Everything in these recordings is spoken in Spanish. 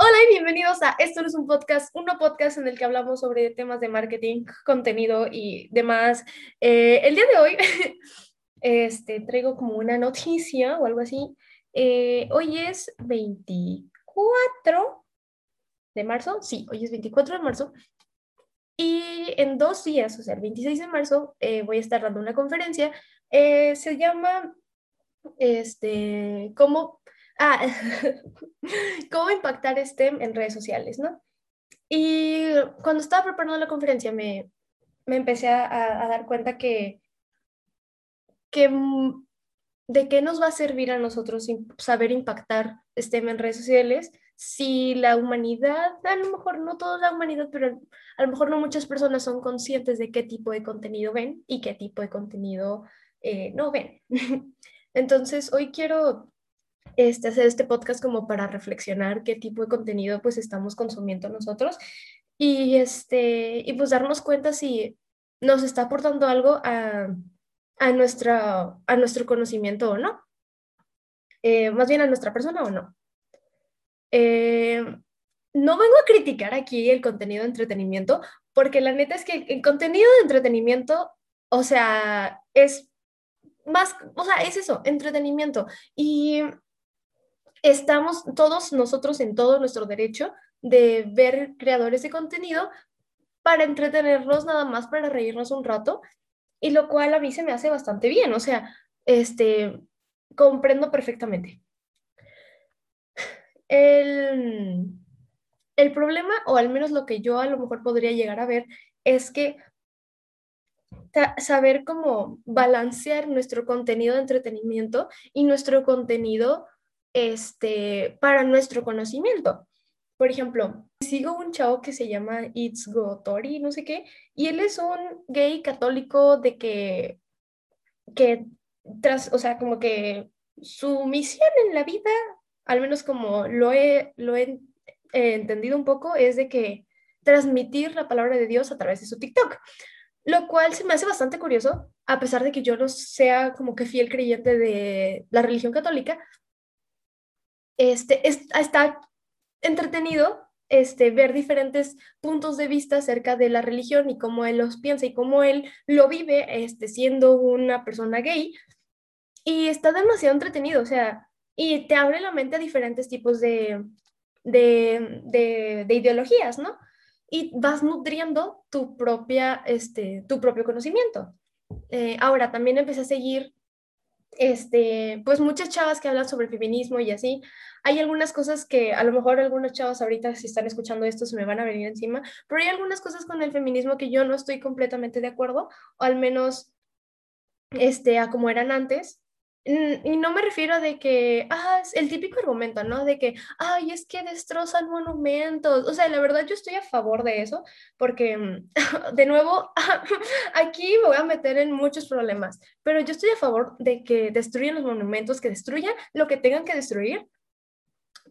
Hola y bienvenidos a Esto es un podcast, un podcast en el que hablamos sobre temas de marketing, contenido y demás. Eh, el día de hoy este, traigo como una noticia o algo así. Eh, hoy es 24 de marzo, sí, hoy es 24 de marzo. Y en dos días, o sea, el 26 de marzo, eh, voy a estar dando una conferencia. se llama, este, ¿cómo Ah, ¿cómo impactar STEM en redes sociales, no? Y cuando estaba preparando la conferencia me, me empecé a, dar cuenta que, que de qué nos va a servir a nosotros saber impactar STEM en redes sociales si la humanidad, a lo mejor no toda la humanidad, pero a lo mejor no muchas personas son conscientes de qué tipo de contenido ven y qué tipo de contenido eh, no ven. Entonces, hoy quiero este, hacer este podcast como para reflexionar qué tipo de contenido pues estamos consumiendo nosotros y, este, y pues darnos cuenta si nos está aportando algo a, a, nuestra, a nuestro conocimiento o no. Eh, más bien a nuestra persona o no. Eh, no vengo a criticar aquí el contenido de entretenimiento, porque la neta es que el contenido de entretenimiento, o sea, es más, o sea, es eso, entretenimiento. Y estamos todos nosotros en todo nuestro derecho de ver creadores de contenido para entretenernos nada más, para reírnos un rato, y lo cual a mí se me hace bastante bien, o sea, este, comprendo perfectamente. El, el problema, o al menos lo que yo a lo mejor podría llegar a ver, es que saber cómo balancear nuestro contenido de entretenimiento y nuestro contenido este, para nuestro conocimiento. Por ejemplo, sigo un chavo que se llama It's Tori, no sé qué, y él es un gay católico de que, que tras, o sea, como que su misión en la vida, al menos como lo he, lo he entendido un poco, es de que transmitir la palabra de Dios a través de su TikTok, lo cual se me hace bastante curioso, a pesar de que yo no sea como que fiel creyente de la religión católica, este, está entretenido este, ver diferentes puntos de vista acerca de la religión y cómo él los piensa y cómo él lo vive este, siendo una persona gay. Y está demasiado entretenido, o sea, y te abre la mente a diferentes tipos de, de, de, ideologías, ¿no? Y vas nutriendo tu, propia, este, tu propio conocimiento. Eh, ahora, también empecé a seguir este, pues muchas chavas que hablan sobre feminismo y así. Hay algunas cosas que a lo mejor algunas chavas ahorita si están escuchando esto se me van a venir encima, pero hay algunas cosas con el feminismo que yo no estoy completamente de acuerdo, o al menos este, a como eran antes. Y no me refiero de que, ah, es el típico argumento, ¿no? De que, ay, es que destrozan monumentos. O sea, la verdad yo estoy a favor de eso, porque, mm, de nuevo, aquí me voy a meter en muchos problemas, pero yo estoy a favor de que destruyan los monumentos, que destruyan lo que tengan que destruir.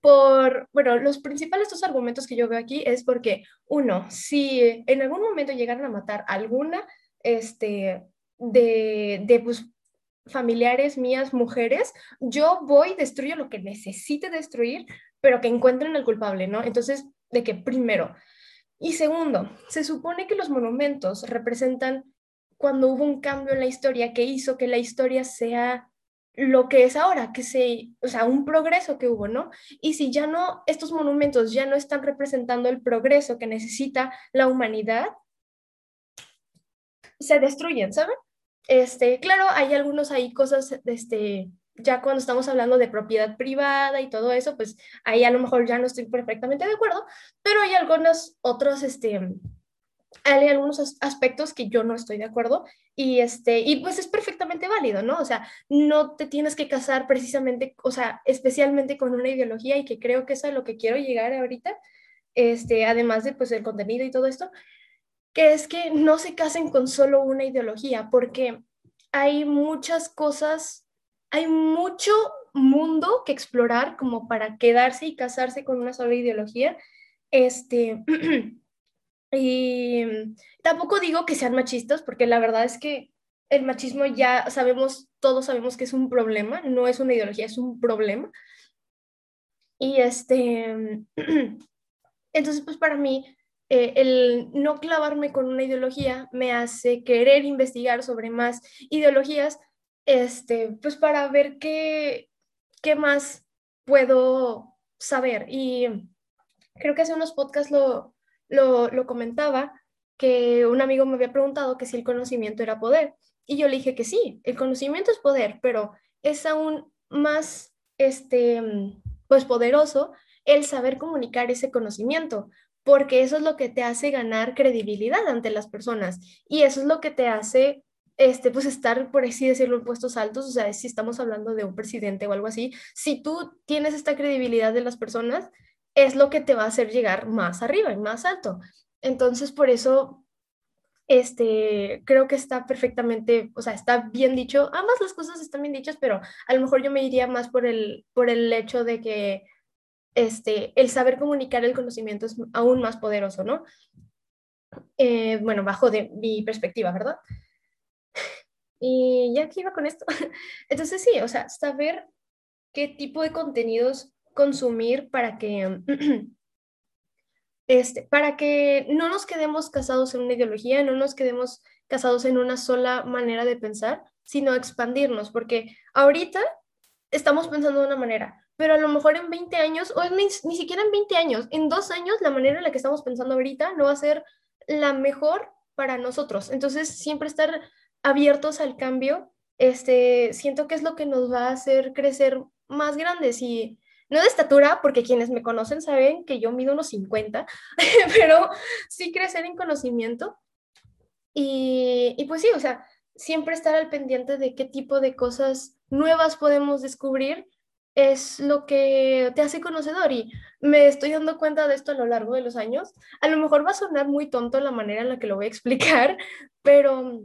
Por, bueno, los principales dos argumentos que yo veo aquí es porque, uno, si en algún momento llegaran a matar alguna, este, de, de pues, familiares mías, mujeres, yo voy, destruyo lo que necesite destruir, pero que encuentren al culpable, ¿no? Entonces, de que primero. Y segundo, se supone que los monumentos representan cuando hubo un cambio en la historia que hizo que la historia sea lo que es ahora, que se, o sea, un progreso que hubo, ¿no? Y si ya no, estos monumentos ya no están representando el progreso que necesita la humanidad, se destruyen, ¿saben? Este, claro, hay algunos ahí cosas, este, ya cuando estamos hablando de propiedad privada y todo eso, pues ahí a lo mejor ya no estoy perfectamente de acuerdo, pero hay algunos otros, este, hay algunos aspectos que yo no estoy de acuerdo y este y pues es perfectamente válido, ¿no? O sea, no te tienes que casar precisamente, o sea, especialmente con una ideología y que creo que eso es a lo que quiero llegar ahorita, este, además de pues el contenido y todo esto, que es que no se casen con solo una ideología, porque hay muchas cosas, hay mucho mundo que explorar como para quedarse y casarse con una sola ideología. Este, y tampoco digo que sean machistas, porque la verdad es que el machismo ya sabemos, todos sabemos que es un problema, no es una ideología, es un problema. Y este, entonces pues para mí eh, el no clavarme con una ideología me hace querer investigar sobre más ideologías, este, pues para ver qué, qué más puedo saber. Y creo que hace unos podcasts lo, lo, lo comentaba, que un amigo me había preguntado que si el conocimiento era poder. Y yo le dije que sí, el conocimiento es poder, pero es aún más, este, pues poderoso el saber comunicar ese conocimiento, porque eso es lo que te hace ganar credibilidad ante las personas y eso es lo que te hace este, pues estar, por así decirlo, en puestos altos, o sea, si estamos hablando de un presidente o algo así, si tú tienes esta credibilidad de las personas, es lo que te va a hacer llegar más arriba y más alto. Entonces, por eso, este, creo que está perfectamente, o sea, está bien dicho, ambas las cosas están bien dichas, pero a lo mejor yo me iría más por el, por el hecho de que este, el saber comunicar el conocimiento es aún más poderoso, ¿no? Eh, bueno, bajo de mi perspectiva, ¿verdad? Y ya que iba con esto. Entonces sí, o sea, saber qué tipo de contenidos consumir para que, este, para que no nos quedemos casados en una ideología, no nos quedemos casados en una sola manera de pensar, sino expandirnos, porque ahorita estamos pensando de una manera, pero a lo mejor en 20 años, o ni, ni, siquiera en 20 años, en dos años, la manera en la que estamos pensando ahorita no va a ser la mejor para nosotros. Entonces, siempre estar abiertos al cambio, este, siento que es lo que nos va a hacer crecer más grandes y no de estatura, porque quienes me conocen saben que yo mido unos 50, pero sí crecer en conocimiento. Y, y pues sí, o sea, siempre estar al pendiente de qué tipo de cosas nuevas podemos descubrir es lo que te hace conocedor y me estoy dando cuenta de esto a lo largo de los años. A lo mejor va a sonar muy tonto la manera en la que lo voy a explicar, pero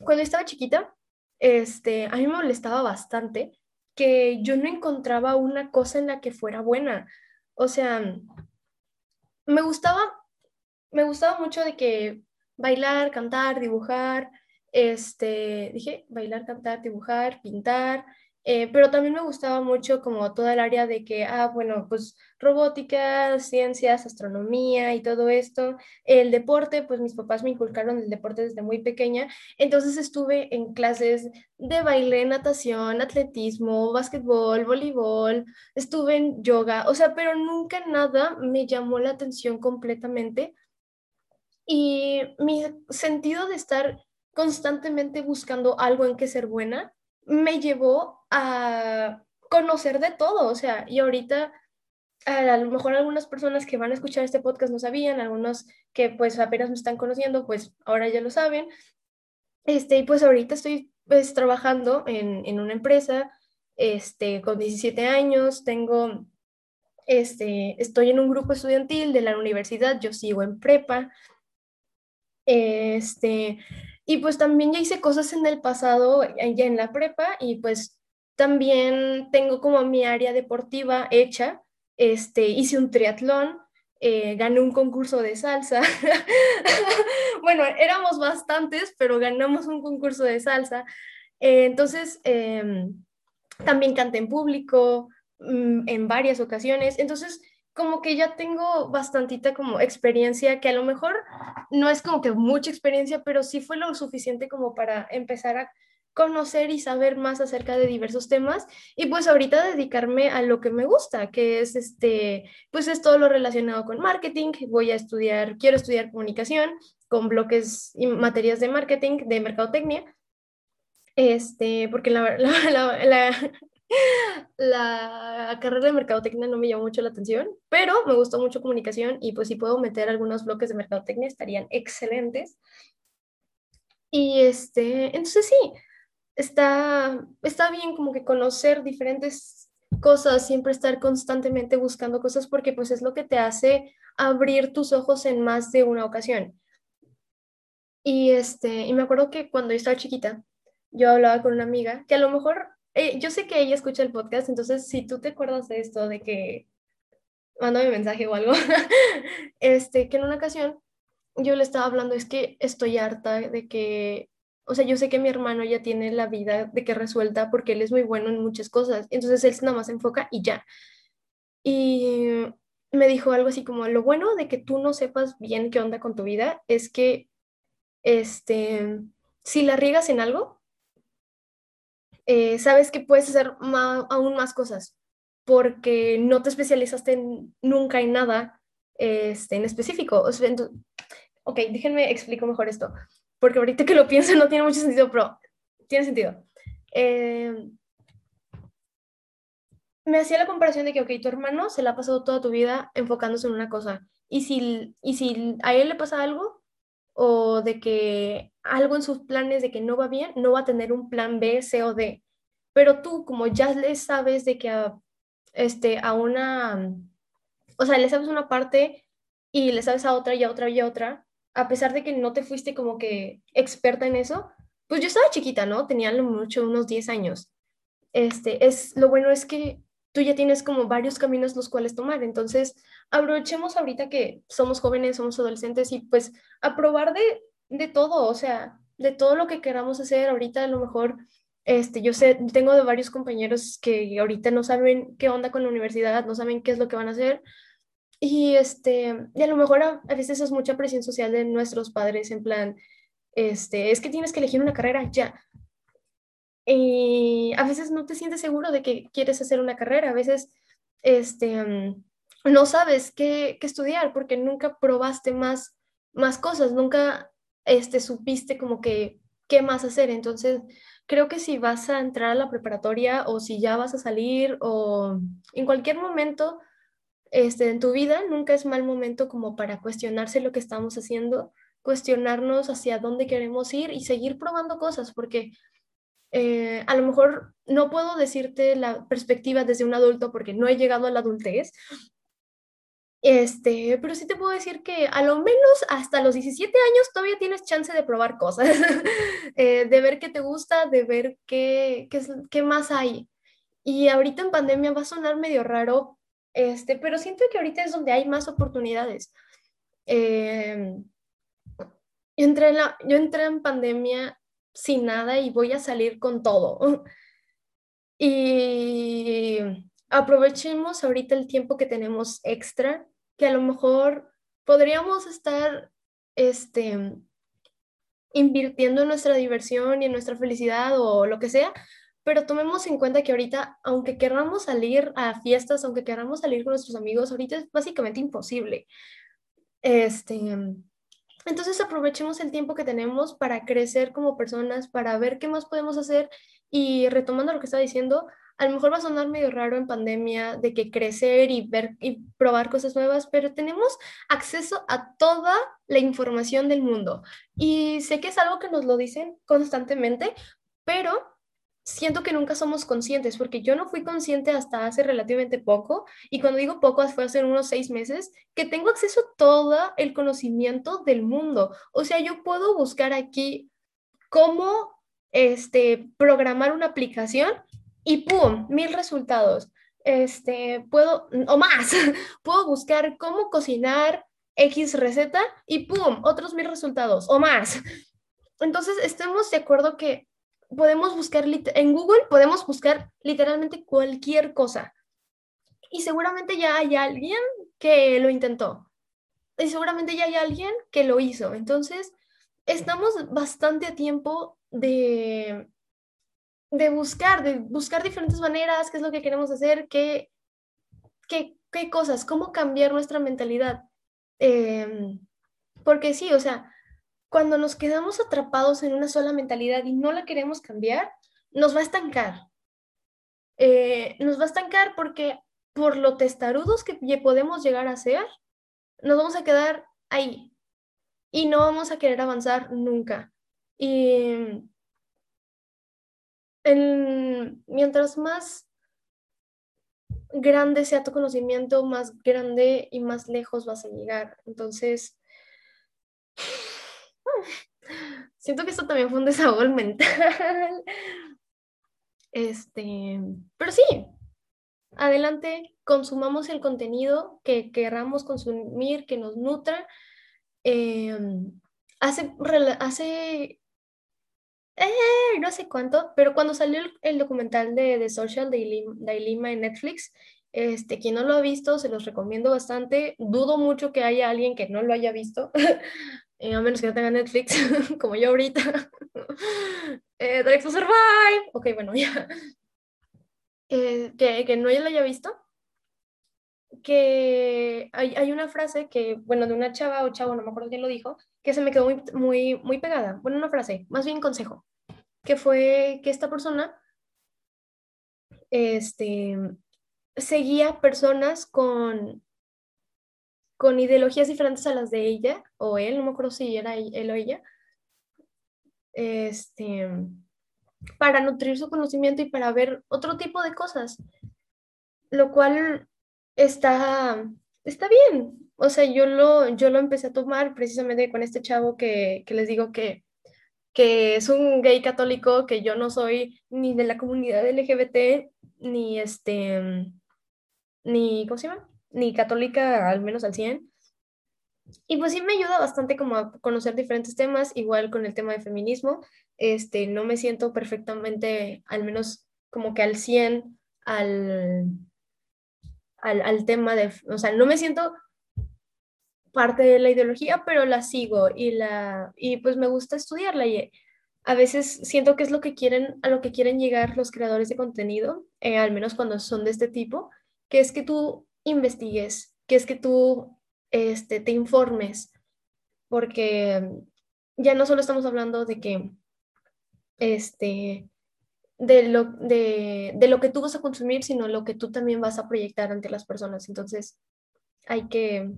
cuando estaba chiquita, este, a mí me molestaba bastante que yo no encontraba una cosa en la que fuera buena. O sea, me gustaba, me gustaba mucho de que bailar, cantar, dibujar, este, dije, bailar, cantar, dibujar, pintar, eh, pero también me gustaba mucho como toda el área de que, ah, bueno, pues robótica, ciencias, astronomía y todo esto. El deporte, pues mis papás me inculcaron el deporte desde muy pequeña, entonces estuve en clases de baile, natación, atletismo, básquetbol, voleibol, estuve en yoga, o sea, pero nunca nada me llamó la atención completamente. Y mi sentido de estar constantemente buscando algo en que ser buena me llevó a conocer de todo, o sea, y ahorita a lo mejor algunas personas que van a escuchar este podcast no sabían, algunos que pues apenas me están conociendo, pues ahora ya lo saben. Este, y pues ahorita estoy pues trabajando en, en una empresa, este, con 17 años, tengo, este, estoy en un grupo estudiantil de la universidad, yo sigo en prepa, este, y pues también ya hice cosas en el pasado, ya en la prepa, y pues también tengo como mi área deportiva hecha. Este, hice un triatlón, eh, gané un concurso de salsa. bueno, éramos bastantes, pero ganamos un concurso de salsa. Eh, entonces, em, también canté en público mm, en varias ocasiones. Entonces, como que ya tengo bastantita como experiencia, que a lo mejor no es como que mucha experiencia, pero sí fue lo suficiente como para empezar a conocer y saber más acerca de diversos temas y pues ahorita dedicarme a lo que me gusta, que es este, pues es todo lo relacionado con marketing. Voy a estudiar, quiero estudiar comunicación con bloques y materias de marketing, de mercadotecnia. Este, porque la, la, la, la carrera de mercadotecnia no me llamó mucho la atención, pero me gustó mucho comunicación y pues si puedo meter algunos bloques de mercadotecnia estarían excelentes. Y este, entonces sí, está, está bien como que conocer diferentes cosas, siempre estar constantemente buscando cosas porque pues es lo que te hace abrir tus ojos en más de una ocasión. Y este, y me acuerdo que cuando yo estaba chiquita, yo hablaba con una amiga que a lo mejor eh, yo sé que ella escucha el podcast, entonces si tú te acuerdas de esto, de que mándame mensaje o algo, este, que en una ocasión yo le estaba hablando, es que estoy harta de que, o sea, yo sé que mi hermano ya tiene la vida de que resuelta porque él es muy bueno en muchas cosas, entonces él nada más se enfoca y ya. y me dijo algo así como, lo bueno de que tú no sepas bien qué onda con tu vida es que, este, si la riegas en algo, eh, sabes que puedes hacer aún más cosas porque no te especializaste nunca en nada este, en específico. ok, déjenme explico mejor esto, porque ahorita que lo pienso no tiene mucho sentido, pero tiene sentido. Eh, me hacía la comparación de que, ok, tu hermano se la ha pasado toda tu vida enfocándose en una cosa. Y si, y si a él le pasa algo, o de que algo en sus planes de que no va bien, no va a tener un plan B, C o D. Pero tú, como ya le sabes de que a, este, a una, o sea, le sabes una parte y le sabes a otra y a otra y a otra, a pesar de que no te fuiste como que experta en eso, pues yo estaba chiquita, ¿no? Tenía mucho unos 10 años. Este, es, lo bueno es que tú ya tienes como varios caminos los cuales tomar. Entonces, aprovechemos ahorita que somos jóvenes, somos adolescentes y pues aprobar de, de todo, o sea, de todo lo que queramos hacer. Ahorita a lo mejor, este, yo sé, tengo de varios compañeros que ahorita no saben qué onda con la universidad, no saben qué es lo que van a hacer. Y, este, y a lo mejor a, veces es mucha presión social de nuestros padres en plan, este, es que tienes que elegir una carrera ya y a veces no te sientes seguro de que quieres hacer una carrera, a veces este, mm, no sabes qué, estudiar porque nunca probaste más, más cosas, nunca este, supiste como que qué más hacer. Entonces, creo que si vas a entrar a la preparatoria o si ya vas a salir o en cualquier momento este, en tu vida, nunca es mal momento como para cuestionarse lo que estamos haciendo, cuestionarnos hacia dónde queremos ir y seguir probando cosas, porque eh, a lo mejor no puedo decirte la perspectiva desde un adulto porque no he llegado a la adultez, este, pero sí te puedo decir que a lo menos hasta los 17 años todavía tienes chance de probar cosas, eh, de ver qué te gusta, de ver qué, qué, qué, más hay. Y ahorita en pandemia va a sonar medio raro, este, pero siento que ahorita es donde hay más oportunidades. Eh, yo, entré en la, yo entré en pandemia sin nada y voy a salir con todo. Y aprovechemos ahorita el tiempo que tenemos extra, que a lo mejor podríamos estar este, invirtiendo en nuestra diversión y en nuestra felicidad o lo que sea, pero tomemos en cuenta que ahorita, aunque queramos salir a fiestas, aunque queramos salir con nuestros amigos, ahorita es básicamente imposible. Este, entonces aprovechemos el tiempo que tenemos para crecer como personas, para ver qué más podemos hacer y retomando lo que estaba diciendo, a lo mejor va a sonar medio raro en pandemia de que crecer y ver y probar cosas nuevas, pero tenemos acceso a toda la información del mundo. Y sé que es algo que nos lo dicen constantemente, pero siento que nunca somos conscientes, porque yo no fui consciente hasta hace relativamente poco, y cuando digo poco, fue hace unos seis meses, que tengo acceso a todo el conocimiento del mundo. O sea, yo puedo buscar aquí cómo este, programar una aplicación y ¡pum! Mil resultados. Este, puedo, o más, puedo buscar cómo cocinar X receta y ¡pum! Otros mil resultados o más. Entonces, estemos de acuerdo que podemos buscar, en Google podemos buscar literalmente cualquier cosa. Y seguramente ya hay alguien que lo intentó. Y seguramente ya hay alguien que lo hizo. Entonces, estamos bastante a tiempo de, de buscar, de buscar diferentes maneras, qué es lo que queremos hacer, qué, qué, qué cosas, cómo cambiar nuestra mentalidad. Em, porque sí, o sea, cuando nos quedamos atrapados en una sola mentalidad y no la queremos cambiar, nos va a estancar. Eh, nos va a estancar porque por lo testarudos que podemos llegar a ser, nos vamos a quedar ahí y no vamos a querer avanzar nunca. Y mientras más grande sea tu conocimiento, más grande y más lejos vas a llegar. Entonces, Siento que esto también fue un desahogo mental. Este, pero sí, adelante, consumamos el contenido que queramos consumir, que nos nutra. Em, hace, hace eh, no sé cuánto, pero cuando salió el, documental de, de Social de Lima en Netflix, Este, quien no lo ha visto, se los recomiendo bastante. Dudo mucho que haya alguien que no lo haya visto, eh, a menos que no tenga Netflix, como yo ahorita. eh, to Survive. Ok, bueno, ya. Eh, que, que, no lo haya visto. Que hay, hay, una frase que, bueno, de una chava o chavo, no me acuerdo quién lo dijo, que se me quedó muy, muy, muy pegada. Bueno, una frase, más bien consejo, que fue que esta persona este, seguía personas con, con ideologías diferentes a las de ella o él, no me acuerdo si era él o ella, este, para nutrir su conocimiento y para ver otro tipo de cosas, lo cual está, está bien. O sea, yo lo, yo lo empecé a tomar precisamente con este chavo que, que les digo que, que es un gay católico, que yo no soy ni de la comunidad LGBT, ni este, ni, ¿cómo se llama? Ni católica, al menos al 100. Y pues sí me ayuda bastante como a conocer diferentes temas, igual con el tema de feminismo. Este, no me siento perfectamente, al menos como que al 100, al, al, al tema de, o sea, no me siento parte de la ideología, pero la sigo y, la, y pues me gusta estudiarla. Y a veces siento que es lo que quieren, a lo que quieren llegar los creadores de contenido, eh, al menos cuando son de este tipo, que es que tú investigues, que es que tú este, te informes, porque ya no solo estamos hablando de que, este, de lo, de, de lo que tú vas a consumir, sino lo que tú también vas a proyectar ante las personas. Entonces, hay que,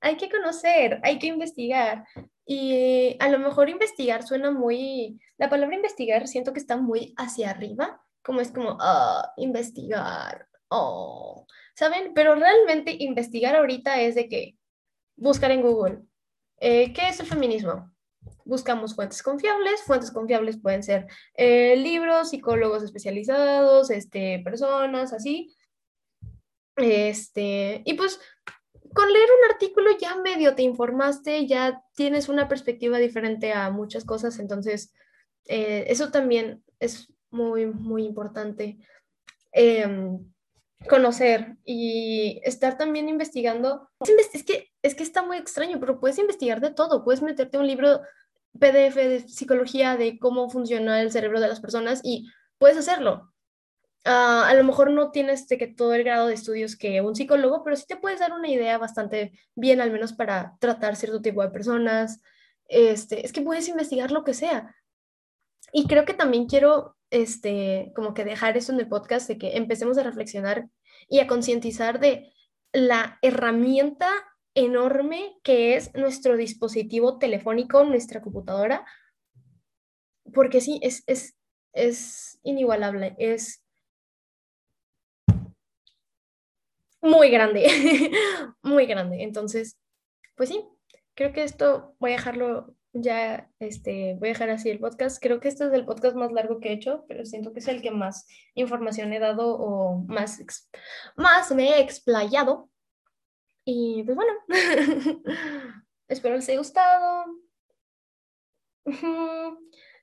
hay que conocer, hay que investigar. Y a lo mejor investigar suena muy, la palabra investigar siento que está muy hacia arriba, como es como, ah, investigar, oh, ¿saben? Pero realmente investigar ahorita es de que buscar en Google, eh, ¿qué es el feminismo? Buscamos fuentes confiables, fuentes confiables pueden ser eh, libros, psicólogos especializados, este, personas, así. Este, y pues con leer un artículo ya medio te informaste, ya tienes una perspectiva diferente a muchas cosas, entonces eh, eso también es muy, muy importante. Em, conocer y estar también investigando. Es que, es que está muy extraño, pero puedes investigar de todo, puedes meterte un libro PDF de psicología de cómo funciona el cerebro de las personas y puedes hacerlo. Uh, a lo mejor no tienes que todo el grado de estudios que un psicólogo, pero sí te puedes dar una idea bastante bien, al menos para tratar cierto tipo de personas. Este, es que puedes investigar lo que sea. Y creo que también quiero este, como que dejar eso en el podcast, de que empecemos a reflexionar y a concientizar de la herramienta enorme que es nuestro dispositivo telefónico, nuestra computadora, porque sí, es, es, es inigualable, es muy grande, muy grande. Entonces, pues sí, creo que esto voy a dejarlo ya este, voy a dejar así el podcast. Creo que este es el podcast más largo que he hecho, pero siento que es el que más información he dado o más, más me he explayado. Y pues bueno, espero les haya gustado.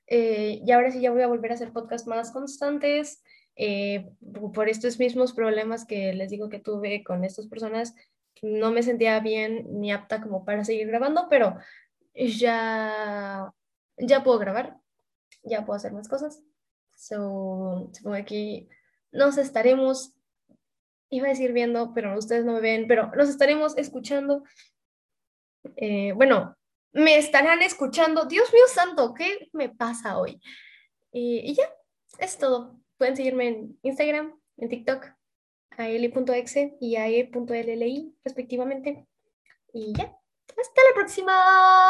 Eh, y ahora sí ya voy a volver a hacer podcasts más constantes. Eh, por estos mismos problemas que les digo que tuve con estas personas, no me sentía bien ni apta como para seguir grabando, pero ya, ya puedo grabar, ya puedo hacer más cosas. So, supongo que nos estaremos, iba a decir viendo, pero ustedes no me ven, pero nos estaremos escuchando. Eh, bueno, me estarán escuchando. Dios mío santo, ¿qué me pasa hoy? y ya, es todo. Pueden seguirme en Instagram, en TikTok, a eli.exe y a e.lli respectivamente. Y ya, hasta la próxima.